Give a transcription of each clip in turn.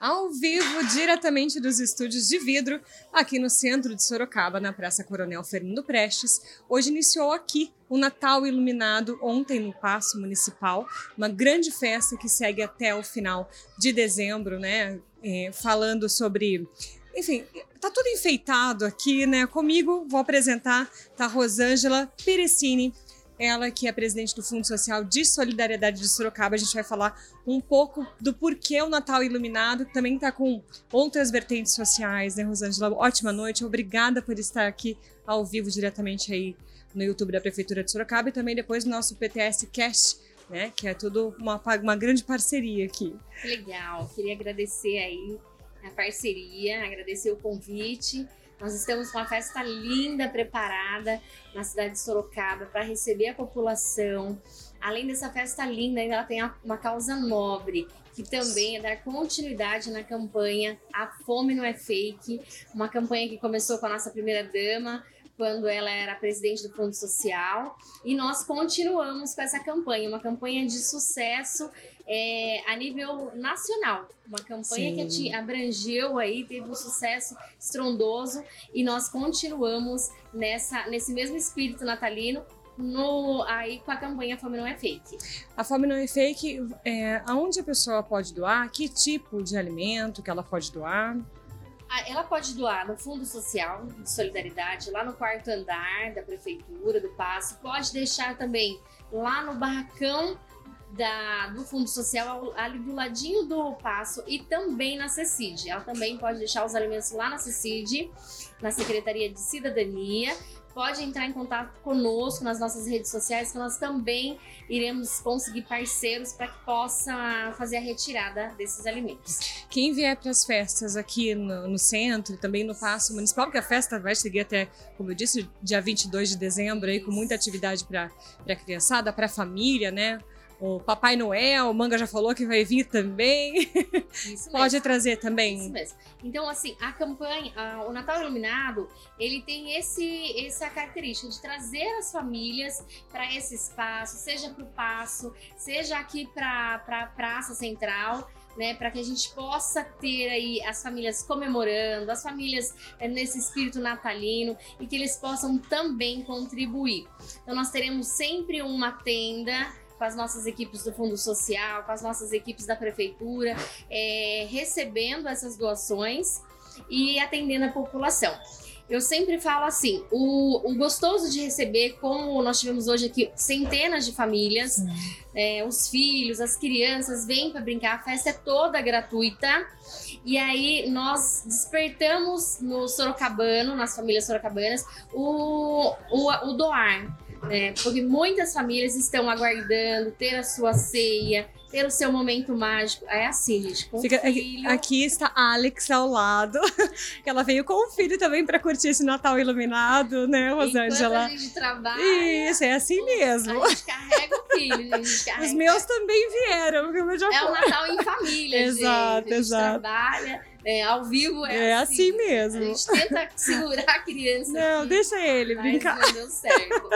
Ao vivo, diretamente dos estúdios de vidro, aqui no centro de Sorocaba, na Praça Coronel Fernando Prestes. Hoje iniciou aqui o Natal Iluminado, ontem no Paço Municipal, uma grande festa que segue até o final de dezembro, né? É, falando sobre. Enfim, tá tudo enfeitado aqui, né? Comigo, vou apresentar, tá Rosângela Perecini, ela que é presidente do Fundo Social de Solidariedade de Sorocaba. A gente vai falar um pouco do porquê o Natal Iluminado, que também está com outras vertentes sociais, né, Rosângela? Ótima noite, obrigada por estar aqui ao vivo diretamente aí no YouTube da Prefeitura de Sorocaba e também depois no nosso PTS Cast, né, que é tudo uma, uma grande parceria aqui. Legal, queria agradecer aí a parceria, agradecer o convite nós estamos com uma festa linda preparada na cidade de Sorocaba para receber a população. Além dessa festa linda, ela tem uma causa nobre, que também é dar continuidade na campanha A Fome Não É Fake, uma campanha que começou com a nossa primeira dama, quando ela era presidente do Fundo Social. E nós continuamos com essa campanha, uma campanha de sucesso é, a nível nacional. Uma campanha Sim. que abrangeu aí, teve um sucesso estrondoso e nós continuamos nessa, nesse mesmo espírito natalino. No, aí com a campanha Fome Não É Fake. A Fome Não É Fake, é, aonde a pessoa pode doar? Que tipo de alimento que ela pode doar? Ela pode doar no Fundo Social de Solidariedade, lá no quarto andar da Prefeitura, do Passo. Pode deixar também lá no barracão da, do Fundo Social, ali do ladinho do Passo e também na CECID. Ela também pode deixar os alimentos lá na CECID, na Secretaria de Cidadania pode entrar em contato conosco nas nossas redes sociais, que nós também iremos conseguir parceiros para que possa fazer a retirada desses alimentos. Quem vier para as festas aqui no, no centro e também no Paço Municipal, porque a festa vai seguir até, como eu disse, dia 22 de dezembro, aí, com muita atividade para a criançada, para a família, né? O Papai Noel, o Manga já falou que vai vir também. Isso Pode mesmo. trazer também. Isso mesmo. Então, assim, a campanha, a, o Natal Iluminado, ele tem esse, essa característica de trazer as famílias para esse espaço, seja para o Passo, seja aqui para a pra Praça Central. Né, para que a gente possa ter aí as famílias comemorando, as famílias é, nesse espírito natalino e que eles possam também contribuir. Então nós teremos sempre uma tenda com as nossas equipes do Fundo Social, com as nossas equipes da Prefeitura, é, recebendo essas doações e atendendo a população. Eu sempre falo assim: o, o, gostoso de receber, como nós tivemos hoje aqui centenas de famílias, é, os filhos, as crianças vêm para brincar, a festa é toda gratuita. E aí nós despertamos no Sorocabano, nas famílias sorocabanas, o, o, o doar né? Porque muitas famílias estão aguardando ter a sua ceia, ter o seu momento mágico. É assim, gente. Com Fica, filho... Aqui está a Alex ao lado, que ela veio com o filho também para curtir esse Natal iluminado, né, Rosângela? Enquanto a gente trabalha. Isso, é assim mesmo. A gente carrega o filho, a gente carrega. Os meus também vieram, eu já É o Natal em família, exato, gente. A gente exato. trabalha. É, ao vivo é, é assim. assim mesmo. A gente tenta segurar a criança. Não, aqui, deixa ele brincar. Não deu certo.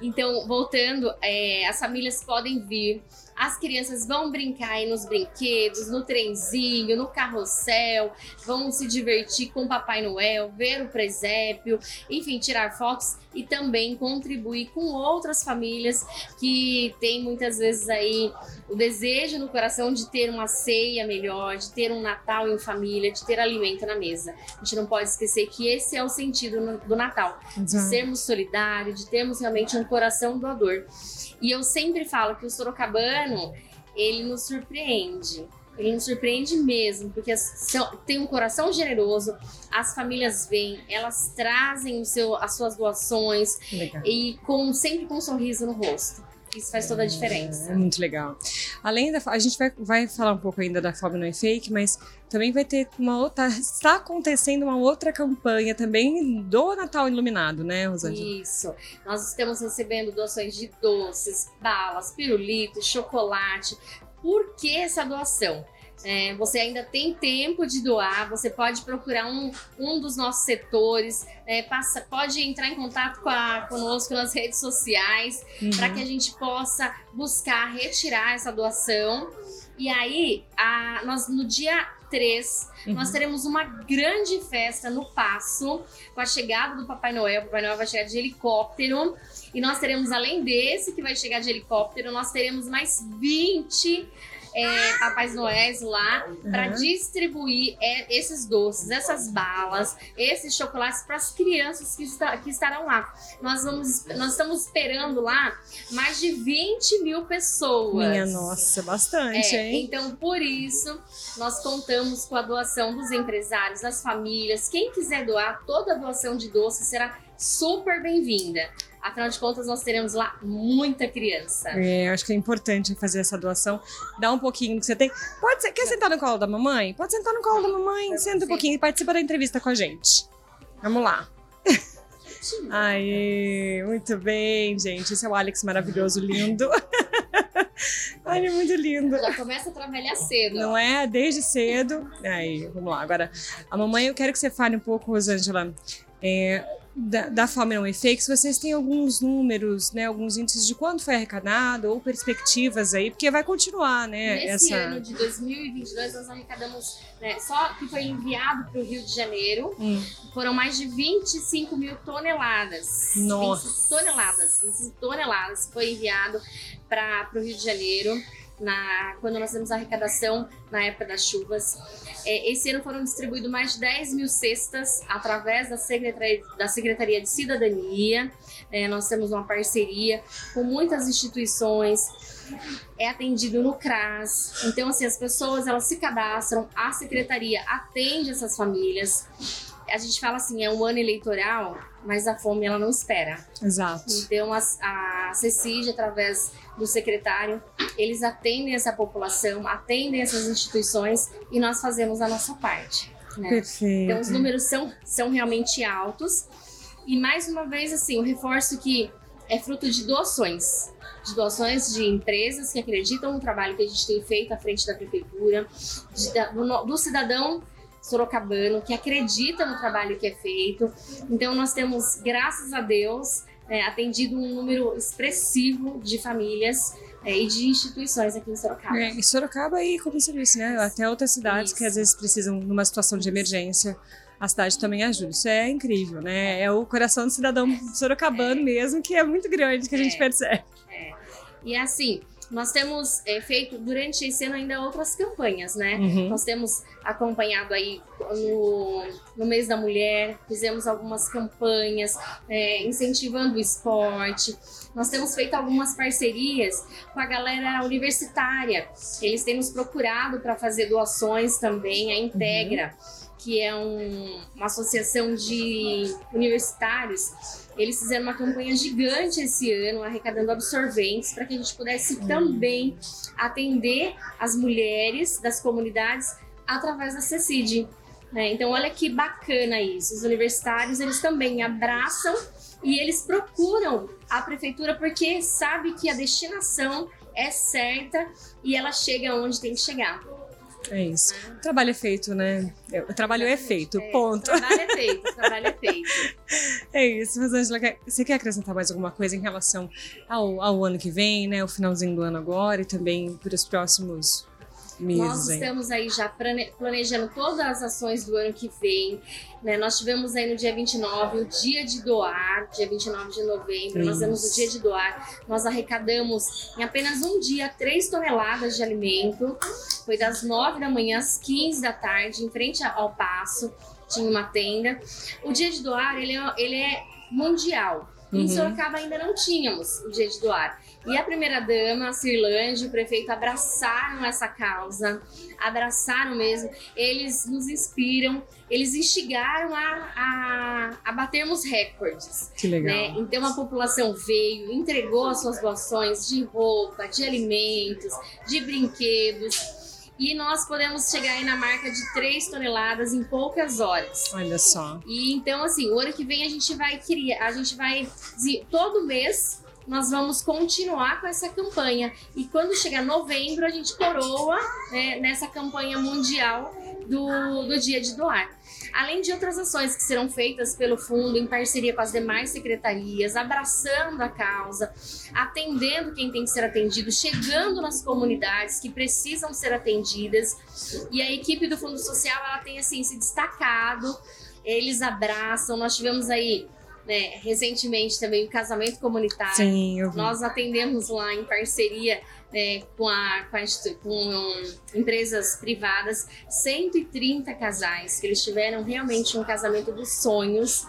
Então, voltando, é, as famílias podem vir as crianças vão brincar aí nos brinquedos, no trenzinho, no carrossel, vão se divertir com o Papai Noel, ver o presépio, enfim, tirar fotos e também contribuir com outras famílias que têm muitas vezes aí o desejo no coração de ter uma ceia melhor, de ter um Natal em família, de ter alimento na mesa. A gente não pode esquecer que esse é o sentido do Natal, de sermos solidários, de termos realmente um coração doador. E eu sempre falo que o sorocabano, ele nos surpreende. Ele nos surpreende mesmo, porque são, tem um coração generoso, as famílias vêm, elas trazem o seu, as suas doações Legal. e com sempre com um sorriso no rosto. Isso faz toda a diferença. É, muito legal. Além da. A gente vai, vai falar um pouco ainda da Fome Não é Fake, mas também vai ter uma outra. Está acontecendo uma outra campanha também do Natal Iluminado, né, Rosângela? Isso. Nós estamos recebendo doações de doces, balas, pirulitos, chocolate. Por que essa doação? É, você ainda tem tempo de doar, você pode procurar um, um dos nossos setores, é, passa, pode entrar em contato com a, conosco nas redes sociais uhum. para que a gente possa buscar retirar essa doação E aí, a, nós no dia 3, uhum. nós teremos uma grande festa no Passo, com a chegada do Papai Noel. O Papai Noel vai chegar de helicóptero. E nós teremos, além desse que vai chegar de helicóptero, nós teremos mais 20 é, Papais Noéis lá uhum. para distribuir é, esses doces, essas balas, esses chocolates para as crianças que, está, que estarão lá. Nós, vamos, nós estamos esperando lá mais de 20 mil pessoas. Minha nossa, bastante, é, hein? Então, por isso, nós contamos com a doação dos empresários, das famílias. Quem quiser doar, toda doação de doce será super bem-vinda. Afinal de contas, nós teremos lá muita criança. É, acho que é importante fazer essa doação. Dá um pouquinho do que você tem. Pode ser, quer sentar no colo da mamãe? Pode sentar no colo da mamãe, senta um pouquinho e participa da entrevista com a gente. Vamos lá. Aí, muito bem, gente. Esse é o Alex maravilhoso, lindo. Ai, ele é muito lindo. Já começa a trabalhar cedo. Não é? Desde cedo. Aí, vamos lá. Agora, a mamãe, eu quero que você fale um pouco, Rosângela, é, da, da Fome Não Fakes, vocês têm alguns números, né, alguns índices de quanto foi arrecadado ou perspectivas aí, porque vai continuar, né? Nesse essa... ano de 2022 nós arrecadamos, né, só que foi enviado para o Rio de Janeiro, hum. foram mais de 25 mil toneladas. Nossa! 25 toneladas, 25 toneladas foi enviado para o Rio de Janeiro na, quando nós temos a arrecadação na época das chuvas. É, esse ano foram distribuídos mais de 10 mil cestas através da Secretaria, da Secretaria de Cidadania. É, nós temos uma parceria com muitas instituições. É atendido no CRAS. Então, assim, as pessoas elas se cadastram, a secretaria atende essas famílias a gente fala assim, é um ano eleitoral, mas a fome ela não espera. Exato. Então a, a CECID, através do secretário, eles atendem essa população, atendem essas instituições e nós fazemos a nossa parte. Né? Perfeito. Então os números são, são realmente altos. E mais uma vez, assim, eu reforço que é fruto de doações. De doações de empresas que acreditam no trabalho que a gente tem feito à frente da prefeitura, de, do, do cidadão sorocabano que acredita no trabalho que é feito. Então, nós temos, graças a Deus, é, atendido um número expressivo de famílias é, e de instituições aqui em Sorocaba. É, em Sorocaba e como você disse, né? Até outras cidades Isso. que às vezes precisam, numa situação de emergência, a cidade também ajuda. Isso é incrível, né? É o coração do cidadão sorocabano é. mesmo, que é muito grande, que a gente é. percebe. É. E assim, nós temos é, feito durante esse ano ainda outras campanhas, né? Uhum. Nós temos acompanhado aí no, no mês da mulher, fizemos algumas campanhas é, incentivando o esporte. Nós temos feito algumas parcerias com a galera universitária. Eles têm nos procurado para fazer doações também, a Integra. Uhum que é um, uma associação de universitários, eles fizeram uma campanha gigante esse ano, arrecadando absorventes, para que a gente pudesse uhum. também atender as mulheres das comunidades através da CECID. Né? Então, olha que bacana isso. Os universitários, eles também abraçam e eles procuram a prefeitura porque sabe que a destinação é certa e ela chega onde tem que chegar. É isso. O trabalho é feito, né? O trabalho é feito, é, ponto. O trabalho é feito, o trabalho é feito. É isso. Rosângela, você quer acrescentar mais alguma coisa em relação ao, ao ano que vem, né? O finalzinho do ano agora e também para os próximos Nós estamos aí já planejando todas as ações do ano que vem. Né? Nós tivemos aí no dia 29 o dia de doar, dia 29 de novembro, Isso. nós temos o dia de doar. Nós arrecadamos em apenas um dia 3 toneladas de alimento. Foi das 9 da manhã às 15 da tarde, em frente ao passo, tinha uma tenda. O dia de doar, ele é, ele é mundial. Uhum. Em Sorocaba ainda não tínhamos o dia de doar. E a primeira-dama, a Cirlande, o prefeito abraçaram essa causa, abraçaram mesmo. Eles nos inspiram, eles instigaram a, a, a batermos recordes. Que legal. Né? Então a população veio, entregou as suas doações de roupa, de alimentos, de brinquedos e nós podemos chegar aí na marca de 3 toneladas em poucas horas. Olha só. E então, assim, o ano que vem a gente vai criar, a gente vai todo mês nós vamos continuar com essa campanha. E quando chegar novembro, a gente coroa né, nessa campanha mundial do, do Dia de Doar. Além de outras ações que serão feitas pelo fundo em parceria com as demais secretarias, abraçando a causa, atendendo quem tem que ser atendido, chegando nas comunidades que precisam ser atendidas. E a equipe do Fundo Social ela tem assim se destacado. Eles abraçam. Nós tivemos aí né, recentemente também o casamento comunitário. Sim, eu vi. Nós atendemos lá em parceria né, com, a, com, a com, um, empresas privadas 130 casais que eles tiveram realmente um casamento dos sonhos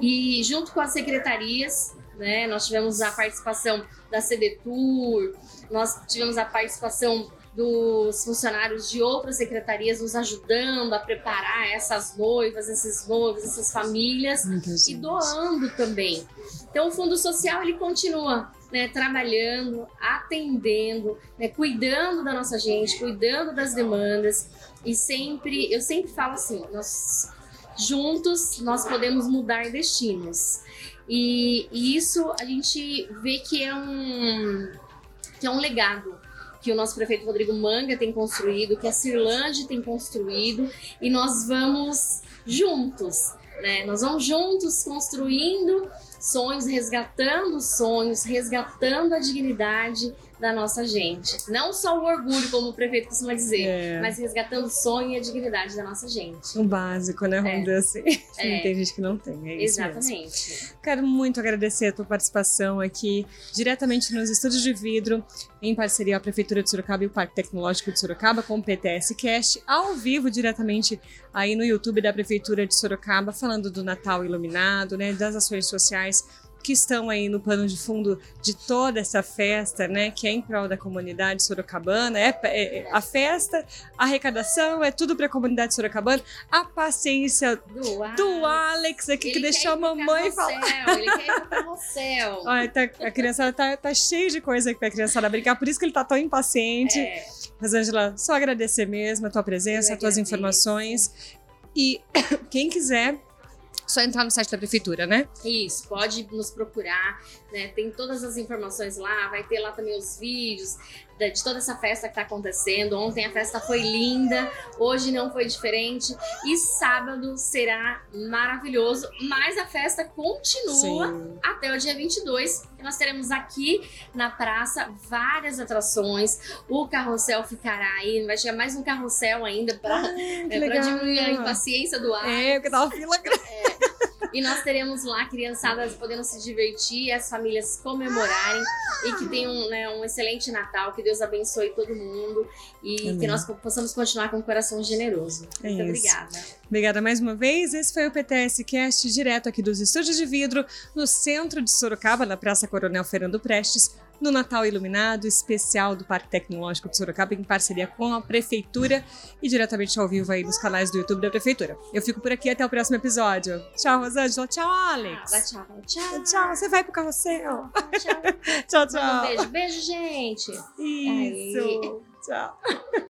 e junto com as secretarias né, nós tivemos a participação da CDTUR, nós tivemos a participação dos funcionários de outras secretarias nos ajudando a preparar essas noivas, esses noivos, essas famílias e doando também. Então o Fundo Social ele continua né, trabalhando, atendendo, né, cuidando da nossa gente, cuidando das demandas e sempre, eu sempre falo assim, nós juntos nós podemos mudar destinos e, e isso a gente vê que é um que é um legado que o nosso prefeito Rodrigo Manga tem construído, que a Cirlande tem construído, e nós vamos juntos, né? Nós vamos juntos construindo sonhos, resgatando sonhos, resgatando a dignidade da nossa gente. Não só o orgulho, como o prefeito costuma dizer, É. mas resgatando o sonho e a dignidade da nossa gente. O básico, né? Vamos É. dizer assim. É. Tem gente que não tem, é isso mesmo. Exatamente. Quero muito agradecer a tua participação aqui, diretamente nos estúdios de vidro, em parceria com a Prefeitura de Sorocaba e o Parque Tecnológico de Sorocaba, com o PTS Cast, ao vivo, diretamente aí no YouTube da Prefeitura de Sorocaba, falando do Natal Iluminado, né, das ações sociais que estão aí no pano de fundo de toda essa festa, né, que é em prol da comunidade sorocabana. É, é- a festa, a arrecadação, é tudo para a comunidade sorocabana. A paciência Do, Alex. do Alex aqui, que deixou a mamãe falar. carrossel, Ele quer ir pro carrossel. Olha, tá- a criançada tá, tá cheia de coisa aqui pra criançada brincar, por isso que ele tá tão impaciente. É, Mas, Angela, só agradecer mesmo a tua presença, as tuas informações. E quem quiser, só entrar no site da prefeitura, né? Isso, pode nos procurar, né? Tem todas as informações lá, vai ter lá também os vídeos de toda essa festa que tá acontecendo. Ontem a festa foi linda, hoje não foi diferente e sábado será maravilhoso, mas a festa continua Sim. até o dia 22, que nós teremos aqui na praça várias atrações. O carrossel ficará aí, vai chegar mais um carrossel ainda para Ah, é, diminuir a impaciência do ar. É, porque tava fila grande. E nós teremos lá criançadas podendo se divertir, as famílias comemorarem e que tenham né, um excelente Natal, que Deus abençoe todo mundo e Amém. que nós possamos continuar com um coração generoso. É Muito isso. obrigada. Obrigada mais uma vez. Esse foi o PTS Cast, direto aqui dos Estúdios de Vidro, no centro de Sorocaba, na Praça Coronel Fernando Prestes, no Natal Iluminado, especial do Parque Tecnológico de Sorocaba, em parceria com a Prefeitura e diretamente ao vivo aí nos canais do YouTube da Prefeitura. Eu fico por aqui até o próximo episódio. Tchau, Rosângela. Tchau, Alex. Tchau. Tchau. Tchau, você vai pro carrossel. Tchau. Tchau, Manda um tchau. beijo. Beijo, gente. Isso. Tchau.